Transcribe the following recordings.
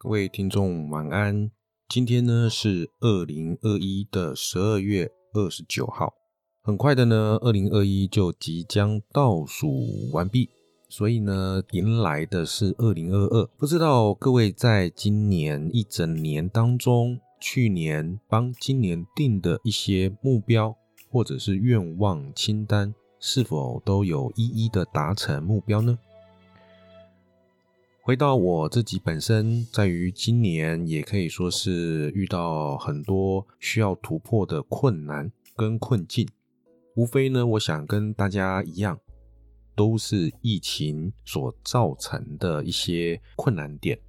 各位听众晚安。今天呢是二零二一的十二月二十九号，很快的呢，二零二一就即将倒数完毕，所以呢，迎来的是二零二二。不知道各位在今年一整年当中，去年帮今年定的一些目标或者是愿望清单，是否都有一一的达成目标呢？回到我自己本身，在于今年也可以说是遇到很多需要突破的困难跟困境，无非呢，我想跟大家一样，都是疫情所造成的一些困难点。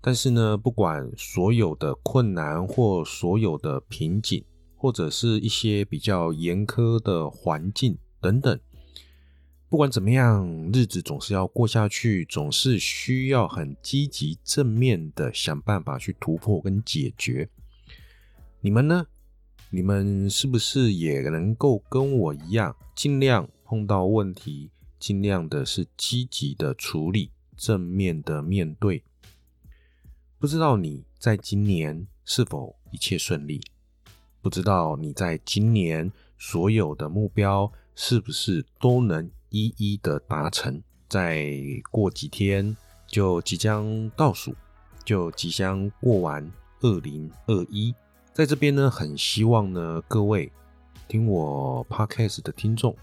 但是呢，不管所有的困难或所有的瓶颈，或者是一些比较严苛的环境等等。不管怎么样，日子总是要过下去，总是需要很积极正面的想办法去突破跟解决。你们呢？你们是不是也能够跟我一样，尽量碰到问题，尽量的是积极的处理，正面的面对？不知道你在今年是否一切顺利？不知道你在今年所有的目标是不是都能？一一的达成，再过几天就即将倒数，就即将过完二零二一。在这边呢，很希望呢，各位听我 podcast 的听众，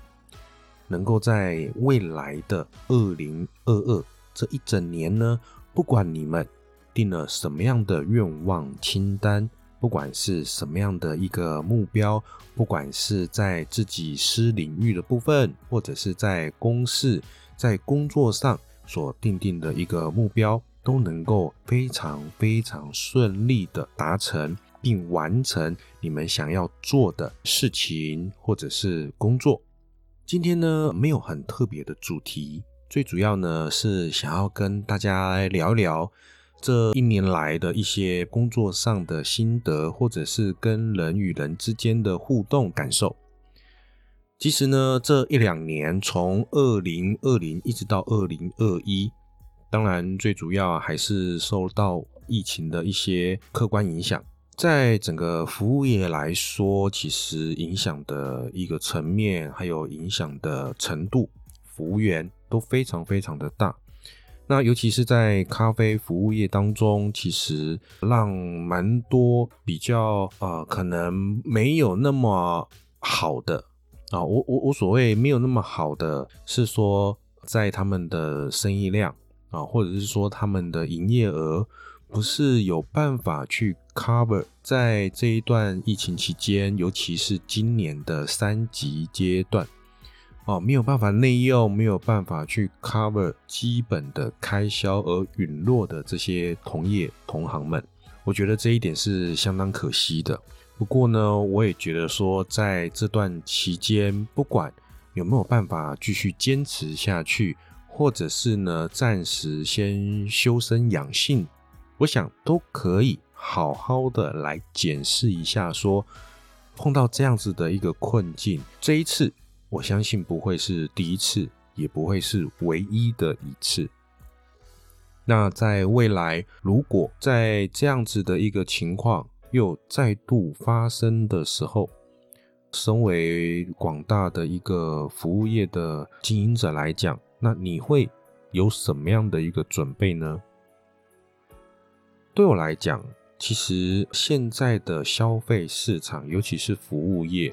能够在未来的二零二二这一整年呢，不管你们定了什么样的愿望清单。不管是什么样的一个目标，不管是在自己私领域的部分，或者是在公事、在工作上所定定的一个目标，都能够非常非常顺利的达成并完成你们想要做的事情或者是工作。今天呢，没有很特别的主题，最主要呢是想要跟大家来聊聊。这一年来的一些工作上的心得，或者是跟人与人之间的互动感受。其实呢，这一两年，从二零二零一直到二零二一，当然最主要还是受到疫情的一些客观影响。在整个服务业来说，其实影响的一个层面，还有影响的程度，服务员都非常非常的大。那尤其是在咖啡服务业当中，其实让蛮多比较呃，可能没有那么好的啊，我我我所谓没有那么好的，是说在他们的生意量啊，或者是说他们的营业额不是有办法去 cover 在这一段疫情期间，尤其是今年的三级阶段。哦，没有办法内用，没有办法去 cover 基本的开销而陨落的这些同业同行们，我觉得这一点是相当可惜的。不过呢，我也觉得说，在这段期间，不管有没有办法继续坚持下去，或者是呢暂时先修身养性，我想都可以好好的来检视一下，说碰到这样子的一个困境，这一次。我相信不会是第一次，也不会是唯一的一次。那在未来，如果在这样子的一个情况又再度发生的时候，身为广大的一个服务业的经营者来讲，那你会有什么样的一个准备呢？对我来讲，其实现在的消费市场，尤其是服务业。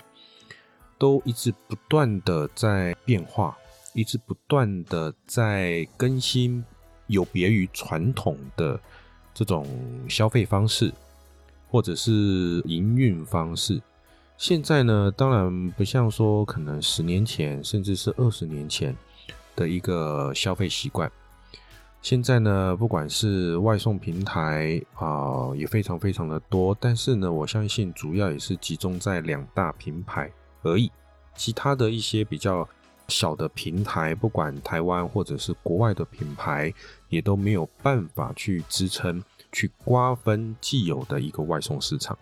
都一直不断的在变化，一直不断的在更新，有别于传统的这种消费方式，或者是营运方式。现在呢，当然不像说可能十年前，甚至是二十年前的一个消费习惯。现在呢，不管是外送平台啊，也非常非常的多，但是呢，我相信主要也是集中在两大品牌。而已，其他的一些比较小的平台，不管台湾或者是国外的品牌，也都没有办法去支撑、去瓜分既有的一个外送市场。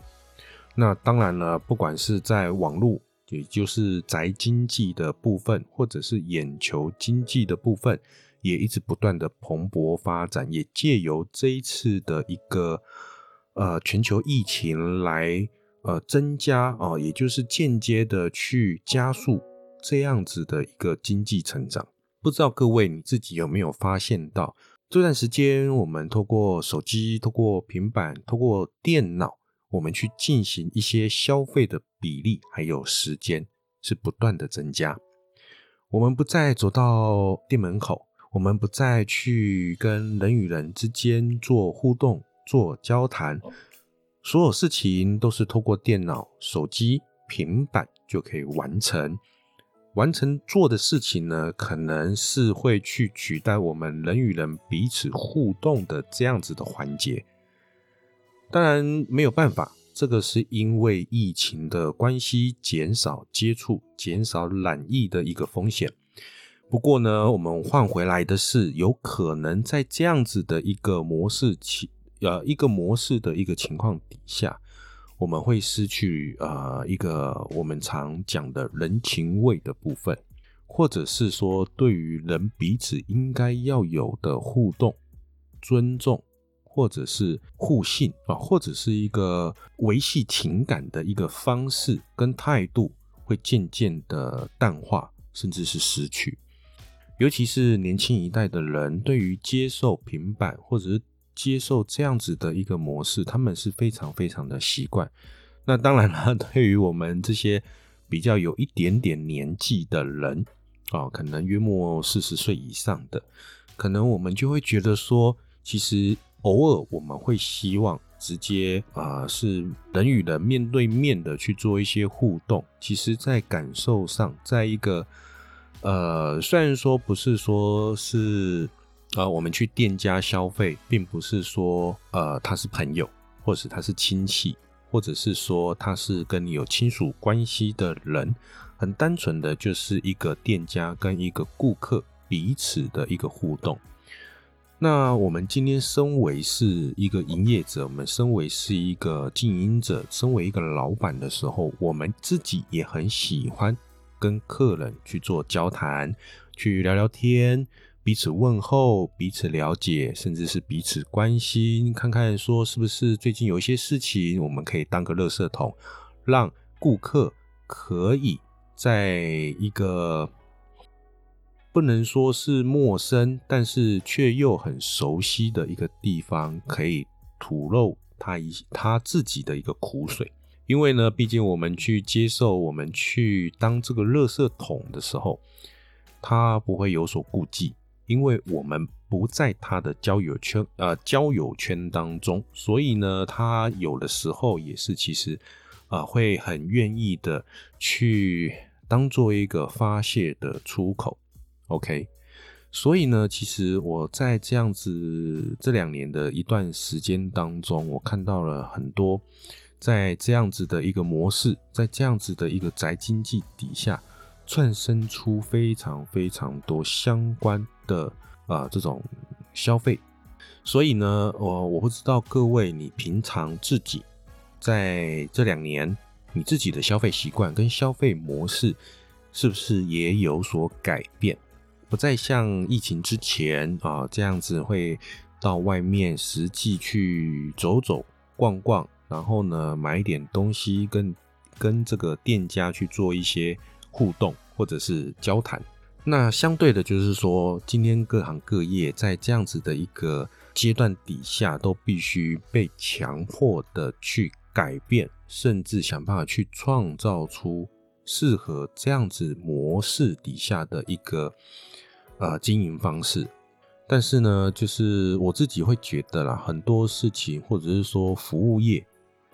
那当然了，不管是在网络，也就是宅经济的部分，或者是眼球经济的部分，也一直不断的蓬勃发展，也借由这一次的一个呃全球疫情来呃增加啊，也就是间接的去加速这样子的一个经济成长。不知道各位你自己有没有发现到，这段时间我们透过手机、透过平板、透过电脑，我们去进行一些消费的比例还有时间是不断的增加。我们不再走到店门口，我们不再去跟人与人之间做互动、做交谈，所有事情都是透过电脑、手机、平板就可以完成。完成做的事情呢，可能是会去取代我们人与人彼此互动的这样子的环节。当然没有办法。这个是因为疫情的关系，减少接触、减少染疫的一个风险。不过呢，我们换回来的是，有可能在这样子的一个模式呃一个模式的一个情况底下，我们会失去呃一个我们常讲的人情味的部分，或者是说对于人彼此应该要有的互动、尊重。或者是互信啊，或者是一个维系情感的一个方式跟态度，会渐渐的淡化，甚至是失去。尤其是年轻一代的人，对于接受平板或者是接受这样子的一个模式，他们是非常非常的习惯。那当然了，对于我们这些比较有一点点年纪的人啊，可能约莫四十岁以上的，可能我们就会觉得说，其实。偶尔我们会希望直接啊是人与人面对面的去做一些互动，其实，在感受上，在一个呃，虽然说不是说是呃我们去店家消费，并不是说呃他是朋友，或者他是亲戚，或者是说他是跟你有亲属关系的人，很单纯的就是一个店家跟一个顾客彼此的一个互动。那我们今天身为是一个营业者，我们身为是一个经营者，身为一个老板的时候，我们自己也很喜欢跟客人去做交谈，去聊聊天，彼此问候，彼此了解，甚至是彼此关心，看看说是不是最近有一些事情，我们可以当个垃圾桶，让顾客可以在一个。不能说是陌生，但是却又很熟悉的一个地方，可以吐露他一他自己的一个苦水。因为呢，毕竟我们去接受，我们去当这个垃圾桶的时候，他不会有所顾忌，因为我们不在他的交友圈呃交友圈当中，所以呢，他有的时候也是其实啊会很愿意的去当做一个发泄的出口。OK，所以呢，其实我在这样子这两年的一段时间当中，我看到了很多在这样子的一个模式，在这样子的一个宅经济底下，窜生出非常非常多相关的啊这种消费。所以呢，我我不知道各位你平常自己在这两年你自己的消费习惯跟消费模式是不是也有所改变？不再像疫情之前啊这样子会到外面实际去走走逛逛，然后呢买一点东西，跟跟这个店家去做一些互动或者是交谈。那相对的，就是说今天各行各业在这样子的一个阶段底下，都必须被强迫的去改变，甚至想办法去创造出适合这样子模式底下的一个。呃，经营方式，但是呢，就是我自己会觉得啦，很多事情或者是说服务业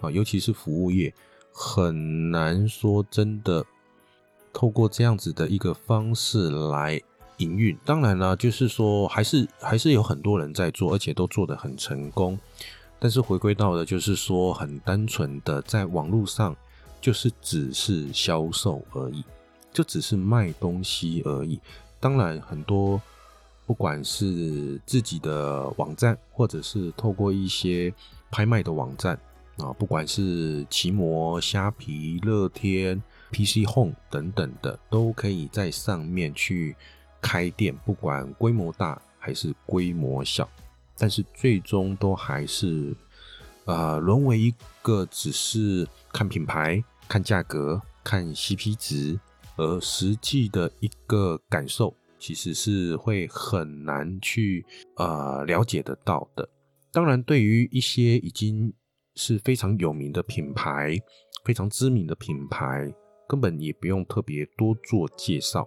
啊，尤其是服务业，很难说真的透过这样子的一个方式来营运。当然啦，就是说还是还是有很多人在做，而且都做得很成功。但是回归到的就是说，很单纯的在网络上，就是只是销售而已，就只是卖东西而已。当然，很多不管是自己的网站，或者是透过一些拍卖的网站啊，不管是奇摩、虾皮、乐天、PC Home 等等的，都可以在上面去开店，不管规模大还是规模小，但是最终都还是呃沦为一个只是看品牌、看价格、看 CP 值，而实际的一个感受其实是会很难去呃了解得到的。当然，对于一些已经是非常有名的品牌、非常知名的品牌，根本也不用特别多做介绍。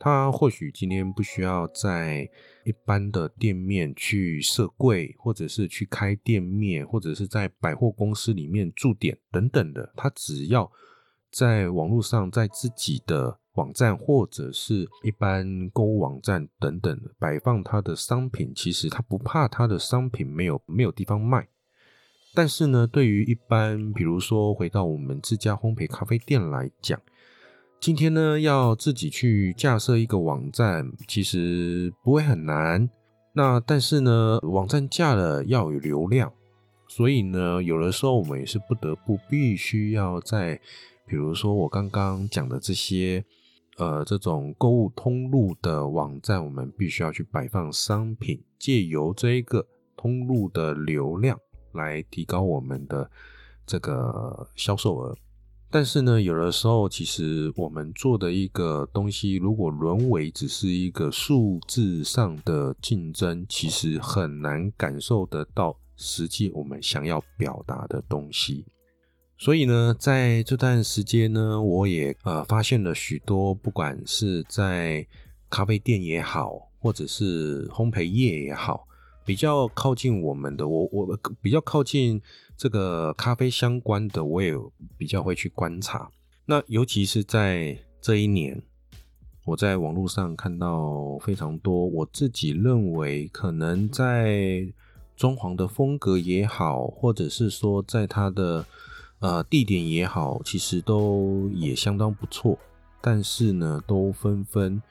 他或许今天不需要在一般的店面去设柜，或者是去开店面，或者是在百货公司里面驻点等等的。他只要在网络上，在自己的网站或者是一般购物网站等等摆放他的商品，其实他不怕他的商品没有没有地方卖。但是呢，对于一般比如说回到我们自家烘焙咖啡店来讲，今天呢，要自己去架设一个网站，其实不会很难。那但是呢，网站架了要有流量，所以呢，有的时候我们也是不得不必须要在，比如说我刚刚讲的这些，呃，这种购物通路的网站，我们必须要去摆放商品，借由这一个通路的流量来提高我们的这个销售额。但是呢，有的时候其实我们做的一个东西，如果沦为只是一个数字上的竞争，其实很难感受得到实际我们想要表达的东西。所以呢，在这段时间呢，我也呃发现了许多，不管是在咖啡店也好，或者是烘焙业也好。比较靠近我们的，我我比较靠近这个咖啡相关的，我也比较会去观察。那尤其是在这一年，我在网络上看到非常多，我自己认为可能在装潢的风格也好，或者是说在它的呃地点也好，其实都也相当不错。但是呢，都纷纷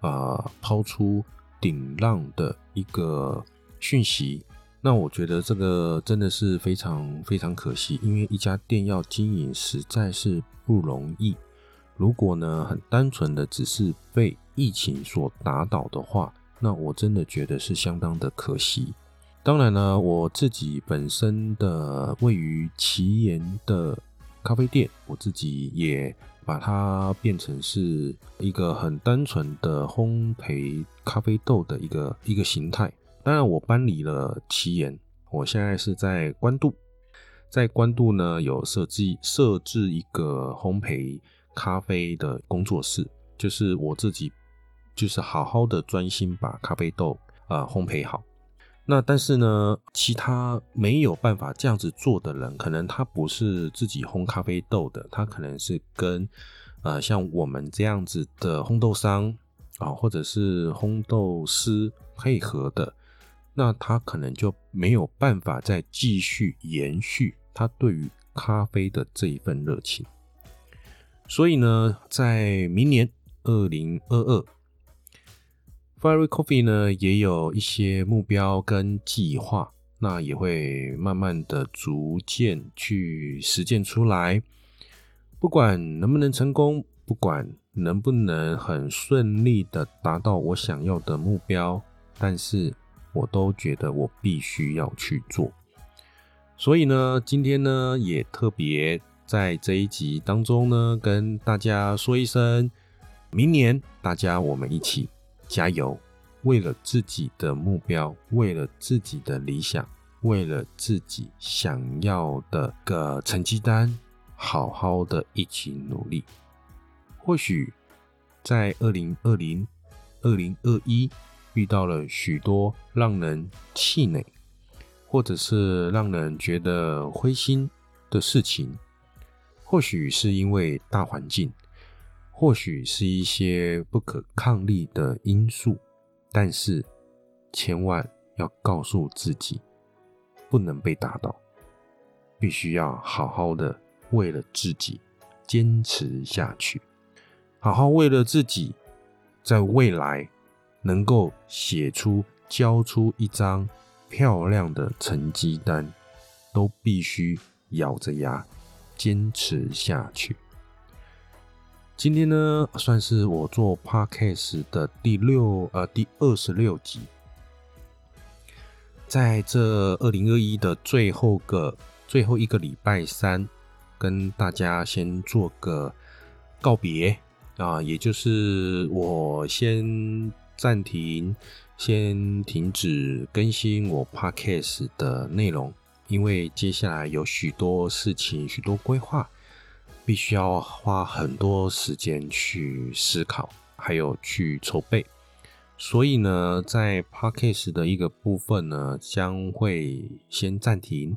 啊抛出顶浪的一个。讯息，那我觉得这个真的是非常非常可惜，因为一家店要经营实在是不容易。如果呢很单纯的只是被疫情所打倒的话，那我真的觉得是相当的可惜。当然呢，我自己本身的位于奇岩的咖啡店，我自己也把它变成是一个很单纯的烘焙咖啡豆的一个一个形态。当然，我搬离了奇岩，我现在是在关渡，在关渡呢有设计设置一个烘焙咖啡的工作室，就是我自己就是好好的专心把咖啡豆啊烘焙好。那但是呢，其他没有办法这样子做的人，可能他不是自己烘咖啡豆的，他可能是跟呃像我们这样子的烘豆商啊，或者是烘豆师配合的。那他可能就没有办法再继续延续他对于咖啡的这一份热情，所以呢，在明年二零二二，Fire Coffee 呢也有一些目标跟计划，那也会慢慢的逐渐去实践出来。不管能不能成功，不管能不能很顺利的达到我想要的目标，但是。我都觉得我必须要去做，所以呢，今天呢也特别在这一集当中呢，跟大家说一声，明年大家我们一起加油，为了自己的目标，为了自己的理想，为了自己想要的个成绩单，好好的一起努力。或许在二零二零、二零二一。遇到了许多让人气馁，或者是让人觉得灰心的事情，或许是因为大环境，或许是一些不可抗力的因素，但是千万要告诉自己，不能被打倒，必须要好好的为了自己坚持下去，好好为了自己，在未来。能够写出、交出一张漂亮的成绩单，都必须咬着牙坚持下去。今天呢，算是我做 podcast 的第六呃第二十六集，在这二零二一的最后个最后一个礼拜三，跟大家先做个告别啊，也就是我先暂停，先停止更新我 podcast 的内容，因为接下来有许多事情，许多规划。必须要花很多时间去思考，还有去筹备，所以呢，在 podcast 的一个部分呢，将会先暂停。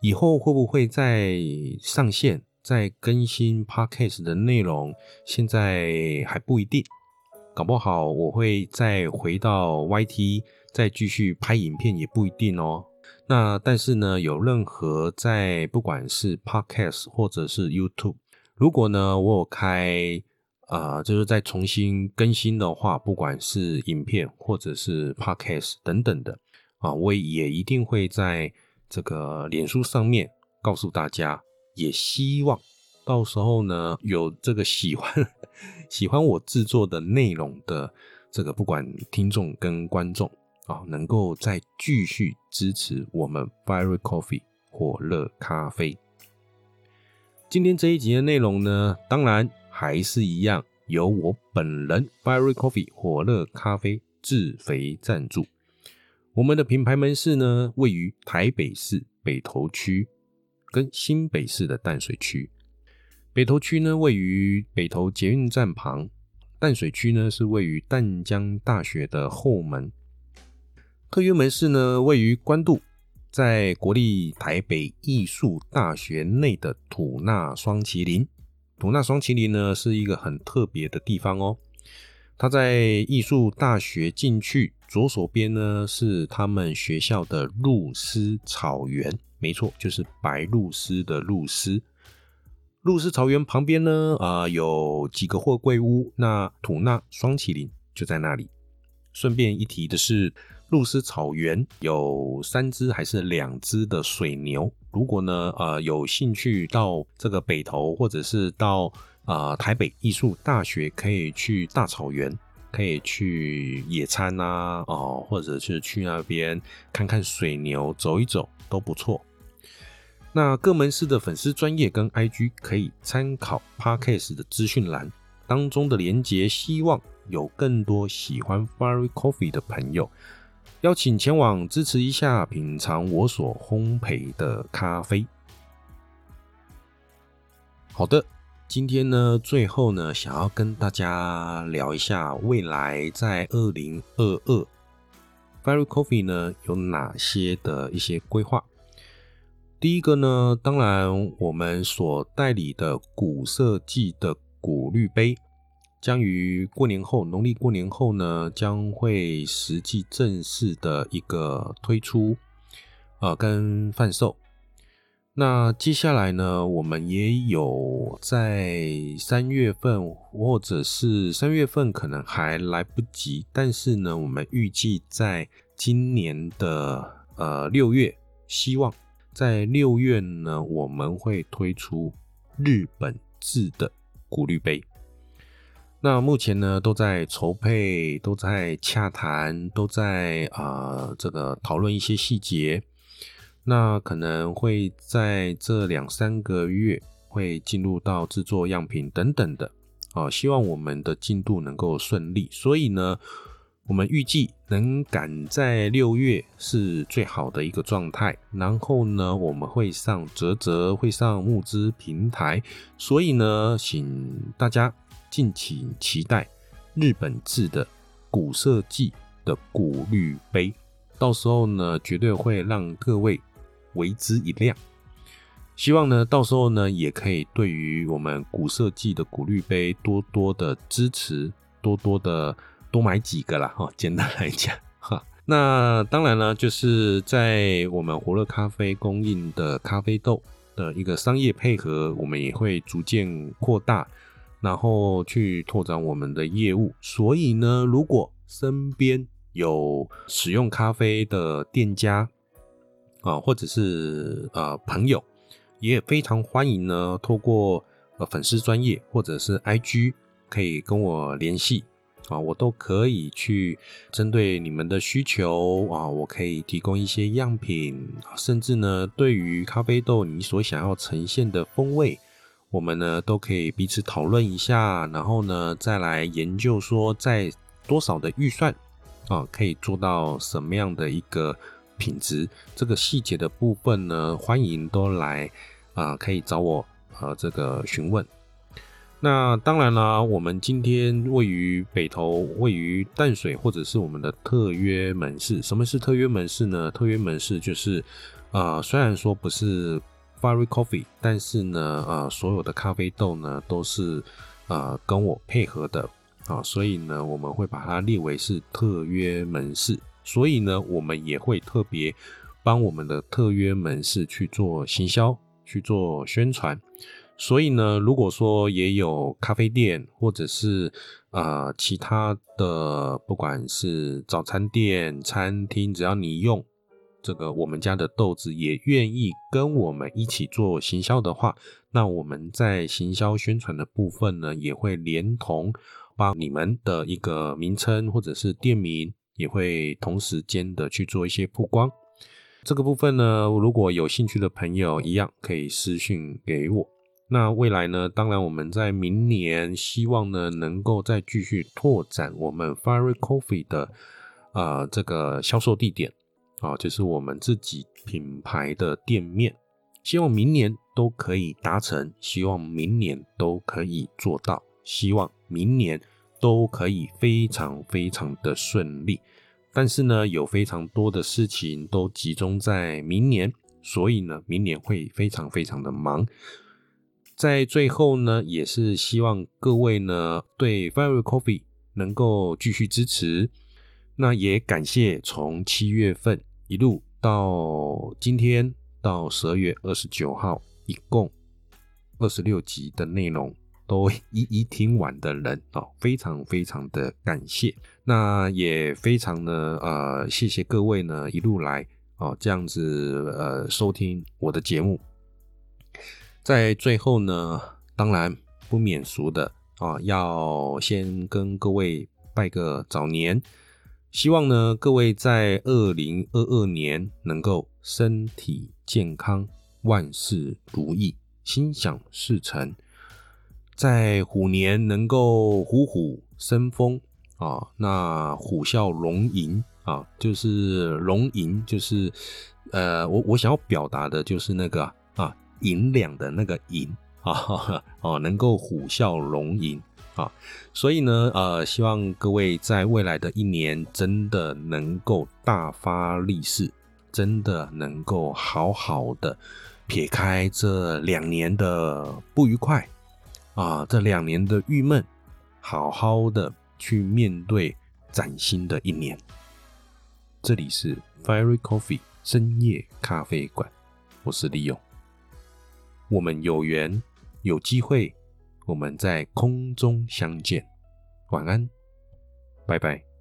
以后会不会再上线、再更新 podcast 的内容？现在还不一定，搞不好我会再回到 YT，再继续拍影片也不一定哦。那但是呢，有任何在不管是 Podcast 或者是 YouTube，如果呢我有开啊，就是再重新更新的话，不管是影片或者是 Podcast 等等的啊，我也一定会在这个脸书上面告诉大家。也希望到时候呢，有这个喜欢喜欢我制作的内容的这个不管听众跟观众。啊，能够再继续支持我们 Fire Coffee 火热咖啡。今天这一集的内容呢，当然还是一样，由我本人 Fire Coffee 火热咖啡自肥赞助。我们的品牌门市呢，位于台北市北投区跟新北市的淡水区。北投区呢，位于北投捷运站旁；淡水区呢，是位于淡江大学的后门。特约门市呢，位于关渡，在国立台北艺术大学内的土纳双麒麟。土纳双麒麟呢，是一个很特别的地方哦。它在艺术大学进去左手边呢，是他们学校的露丝草原，没错，就是白露丝的露丝。露丝草原旁边呢，啊，有几个货柜屋，那土纳双麒麟就在那里。顺便一提的是。露丝草原有三只还是两只的水牛？如果呢，呃，有兴趣到这个北投，或者是到啊台北艺术大学，可以去大草原，可以去野餐啊，哦，或者是去那边看看水牛，走一走都不错。那各门市的粉丝专业跟 IG 可以参考 Parkcase 的资讯栏当中的连接，希望有更多喜欢 Fairy Coffee 的朋友。邀请前往支持一下，品尝我所烘焙的咖啡。好的，今天呢，最后呢，想要跟大家聊一下未来在二零二二，Fairy Coffee 呢有哪些的一些规划。第一个呢，当然我们所代理的古设计的古绿杯。将于过年后，农历过年后呢，将会实际正式的一个推出，呃，跟贩售。那接下来呢，我们也有在三月份，或者是三月份可能还来不及，但是呢，我们预计在今年的呃六月，希望在六月呢，我们会推出日本制的古绿杯。那目前呢，都在筹备，都在洽谈，都在啊这个讨论一些细节。那可能会在这两三个月会进入到制作样品等等的啊，希望我们的进度能够顺利。所以呢，我们预计能赶在六月是最好的一个状态。然后呢，我们会上泽泽，会上募资平台。所以呢，请大家。敬请期待日本制的古设计的古绿杯，到时候呢，绝对会让各位为之一亮。希望呢，到时候呢，也可以对于我们古设计的古绿杯多多的支持，多多的多买几个啦。哈。简单来讲，哈，那当然呢，就是在我们活乐咖啡供应的咖啡豆的一个商业配合，我们也会逐渐扩大。然后去拓展我们的业务，所以呢，如果身边有使用咖啡的店家啊，或者是呃朋友，也非常欢迎呢，透过呃粉丝专业或者是 IG 可以跟我联系啊，我都可以去针对你们的需求啊，我可以提供一些样品，甚至呢，对于咖啡豆你所想要呈现的风味，我们呢都可以彼此讨论一下，然后呢再来研究说在多少的预算啊可以做到什么样的一个品质，这个细节的部分呢，欢迎都来啊，可以找我呃这个询问。那当然啦，我们今天位于北投，位于淡水，或者是我们的特约门市。什么是特约门市呢？特约门市就是，呃，虽然说不是 Furry Coffee，但是呢，呃，所有的咖啡豆呢都是呃跟我配合的啊，所以呢，我们会把它列为是特约门市。所以呢，我们也会特别帮我们的特约门市去做行销，去做宣传。所以呢，如果说也有咖啡店或者是呃其他的，不管是早餐店、餐厅，只要你用这个我们家的豆子，也愿意跟我们一起做行销的话，那我们在行销宣传的部分呢，也会连同把你们的一个名称或者是店名，也会同时间的去做一些曝光。这个部分呢，如果有兴趣的朋友，一样可以私信给我。那未来呢？当然，我们在明年希望呢，能够再继续拓展我们 Fire Coffee 的呃这个销售地点啊，就是我们自己品牌的店面。希望明年都可以达成，希望明年都可以做到，希望明年都可以非常非常的顺利。但是呢，有非常多的事情都集中在明年，所以呢，明年会非常非常的忙。在最后呢，也是希望各位呢对 Fire Coffee 能够继续支持。那也感谢从七月份一路到今天到十二月二十九号，一共二十六集的内容都一一听完的人哦，非常非常的感谢。那也非常呢呃，谢谢各位呢一路来哦这样子呃收听我的节目。在最后呢，当然不免俗的啊，要先跟各位拜个早年，希望呢各位在二零二二年能够身体健康，万事如意，心想事成，在虎年能够虎虎生风啊，那虎啸龙吟啊，就是龙吟，就是呃，我我想要表达的就是那个。银两的那个银啊，哦，能够虎啸龙吟啊，所以呢，呃，希望各位在未来的一年真的能够大发利市，真的能够好好的撇开这两年的不愉快啊，这两年的郁闷，好好的去面对崭新的一年。这里是 Fairy Coffee 深夜咖啡馆，我是李勇。我们有缘，有机会，我们在空中相见。晚安，拜拜。